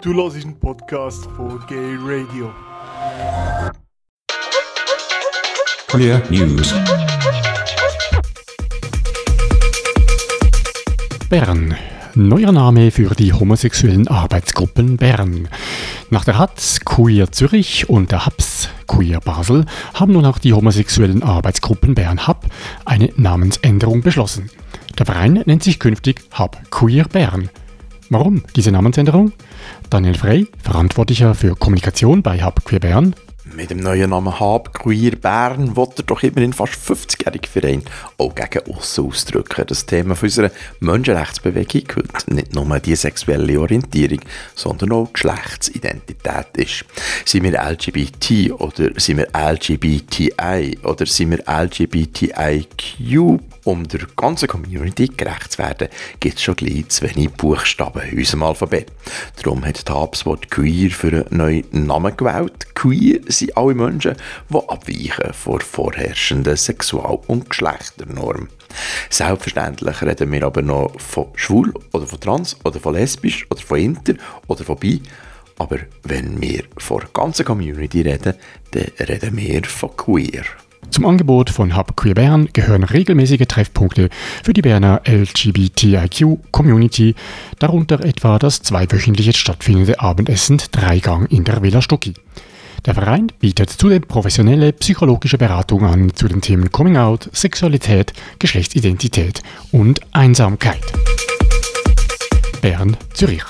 Du hörst einen Podcast von Gay Radio. Clear News. Bern. Neuer Name für die homosexuellen Arbeitsgruppen Bern. Nach der HATS Queer Zürich und der HAPS Queer Basel haben nun auch die homosexuellen Arbeitsgruppen Bern HAP eine Namensänderung beschlossen. Der Verein nennt sich künftig HAP Queer Bern. Warum diese Namensänderung? Daniel Frey, Verantwortlicher für Kommunikation bei HAP Queer Bern, mit dem neuen Namen Hab Queer Bern will er doch immerhin fast 50-jährigen Verein auch gegen Aussen ausdrücken. Das Thema unserer Menschenrechtsbewegung heute nicht nur die sexuelle Orientierung, sondern auch Geschlechtsidentität ist. Sind wir LGBT oder sind wir LGBTI oder sind wir LGBTIQ? Um der ganzen Community gerecht zu werden, gibt es schon gleich zu wenig Buchstaben in unserem Alphabet. Darum hat die das Wort Queer für einen neuen Namen gewählt. Queer sind alle Menschen, die abweichen von vorherrschenden Sexual- und Geschlechternormen. Selbstverständlich reden wir aber noch von schwul oder von trans oder von lesbisch oder von inter oder von bi. Aber wenn wir von der ganzen Community reden, dann reden wir von queer. Zum Angebot von Hub Queer Bern gehören regelmäßige Treffpunkte für die Berner LGBTIQ-Community, darunter etwa das zweiwöchentliche stattfindende Abendessen Dreigang in der Villa Stucki. Der Verein bietet zudem professionelle psychologische Beratung an zu den Themen Coming Out, Sexualität, Geschlechtsidentität und Einsamkeit. Bern, Zürich.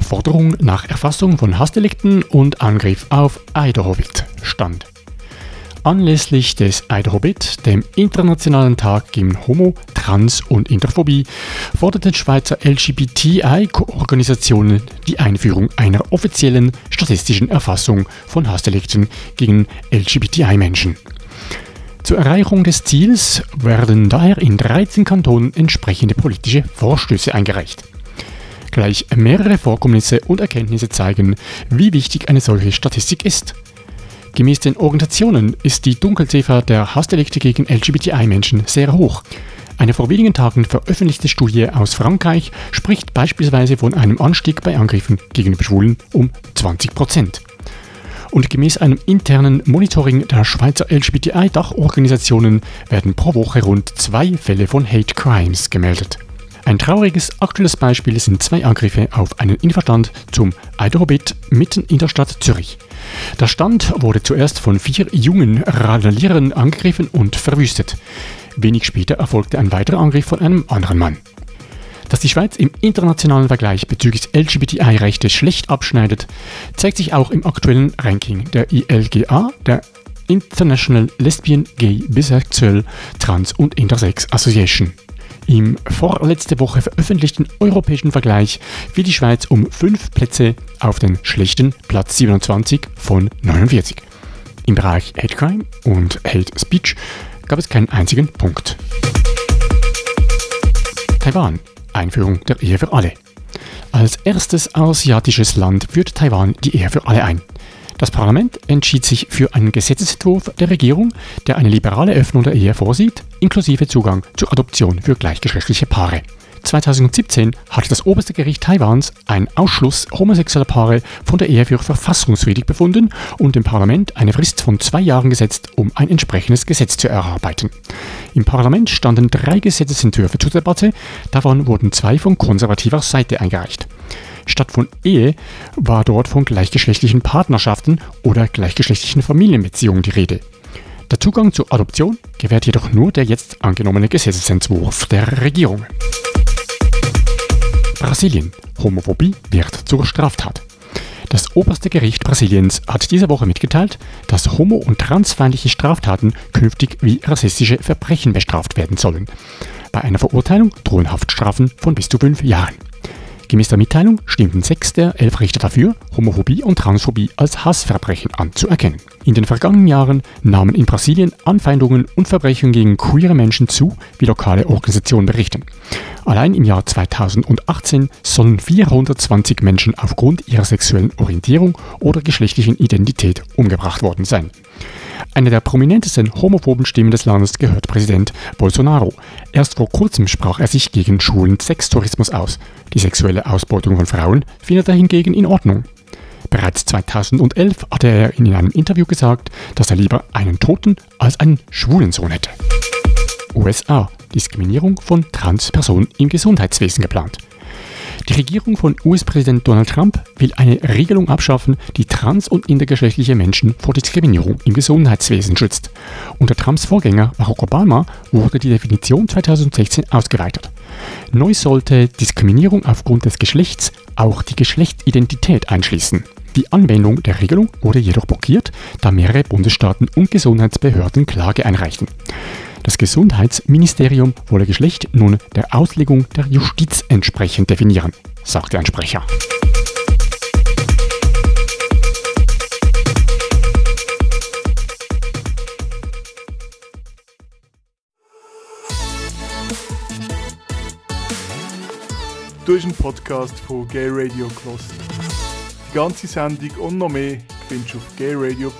Forderung nach Erfassung von Hassdelikten und Angriff auf Eiderhowitt. Stand Anlässlich des Eiderhobbit, dem Internationalen Tag gegen Homo-, Trans- und Interphobie, forderten Schweizer LGBTI-Organisationen die Einführung einer offiziellen statistischen Erfassung von Hassdelikten gegen LGBTI-Menschen. Zur Erreichung des Ziels werden daher in 13 Kantonen entsprechende politische Vorstöße eingereicht. Gleich mehrere Vorkommnisse und Erkenntnisse zeigen, wie wichtig eine solche Statistik ist – Gemäß den Organisationen ist die Dunkelziffer der Hassdelikte gegen LGBTI-Menschen sehr hoch. Eine vor wenigen Tagen veröffentlichte Studie aus Frankreich spricht beispielsweise von einem Anstieg bei Angriffen gegenüber Schwulen um 20 Prozent. Und gemäß einem internen Monitoring der Schweizer LGBTI-Dachorganisationen werden pro Woche rund zwei Fälle von Hate Crimes gemeldet. Ein trauriges aktuelles Beispiel sind zwei Angriffe auf einen Infostand zum Eiderhobbit mitten in der Stadt Zürich. Der Stand wurde zuerst von vier jungen Randalierern angegriffen und verwüstet. Wenig später erfolgte ein weiterer Angriff von einem anderen Mann. Dass die Schweiz im internationalen Vergleich bezüglich LGBTI-Rechte schlecht abschneidet, zeigt sich auch im aktuellen Ranking der ILGA, der International Lesbian, Gay, Bisexual, Trans und Intersex Association. Im vorletzte Woche veröffentlichten europäischen Vergleich fiel die Schweiz um fünf Plätze auf den schlechten Platz 27 von 49. Im Bereich Hate Crime und Hate Speech gab es keinen einzigen Punkt. Taiwan. Einführung der Ehe für alle. Als erstes asiatisches Land führt Taiwan die Ehe für alle ein. Das Parlament entschied sich für einen Gesetzesentwurf der Regierung, der eine liberale Öffnung der Ehe vorsieht, inklusive Zugang zur Adoption für gleichgeschlechtliche Paare. 2017 hat das oberste Gericht Taiwans einen Ausschluss homosexueller Paare von der Ehe für verfassungswidrig befunden und dem Parlament eine Frist von zwei Jahren gesetzt, um ein entsprechendes Gesetz zu erarbeiten. Im Parlament standen drei Gesetzesentwürfe zur Debatte, davon wurden zwei von konservativer Seite eingereicht. Statt von Ehe war dort von gleichgeschlechtlichen Partnerschaften oder gleichgeschlechtlichen Familienbeziehungen die Rede. Der Zugang zur Adoption gewährt jedoch nur der jetzt angenommene Gesetzesentwurf der Regierung. Brasilien. Homophobie wird zur Straftat. Das oberste Gericht Brasiliens hat diese Woche mitgeteilt, dass homo- und transfeindliche Straftaten künftig wie rassistische Verbrechen bestraft werden sollen. Bei einer Verurteilung drohen Haftstrafen von bis zu fünf Jahren. Gemäß der Mitteilung stimmten sechs der elf Richter dafür, Homophobie und Transphobie als Hassverbrechen anzuerkennen. In den vergangenen Jahren nahmen in Brasilien Anfeindungen und Verbrechen gegen queere Menschen zu, wie lokale Organisationen berichten. Allein im Jahr 2018 sollen 420 Menschen aufgrund ihrer sexuellen Orientierung oder geschlechtlichen Identität umgebracht worden sein. Eine der prominentesten homophoben Stimmen des Landes gehört Präsident Bolsonaro. Erst vor kurzem sprach er sich gegen schwulen Sextourismus aus. Die sexuelle Ausbeutung von Frauen findet er hingegen in Ordnung. Bereits 2011 hatte er in einem Interview gesagt, dass er lieber einen Toten als einen schwulen Sohn hätte. USA. Diskriminierung von Transpersonen im Gesundheitswesen geplant. Die Regierung von US-Präsident Donald Trump will eine Regelung abschaffen, die trans- und intergeschlechtliche Menschen vor Diskriminierung im Gesundheitswesen schützt. Unter Trumps Vorgänger Barack Obama wurde die Definition 2016 ausgeweitet. Neu sollte Diskriminierung aufgrund des Geschlechts auch die Geschlechtsidentität einschließen. Die Anwendung der Regelung wurde jedoch blockiert, da mehrere Bundesstaaten und Gesundheitsbehörden Klage einreichten. Das Gesundheitsministerium wolle Geschlecht nun der Auslegung der Justiz entsprechend definieren, sagte ein Sprecher. Du hast einen Podcast von Gay Radio Kloster. Die ganze Sendung und noch mehr findest du auf gayradio.lgbt.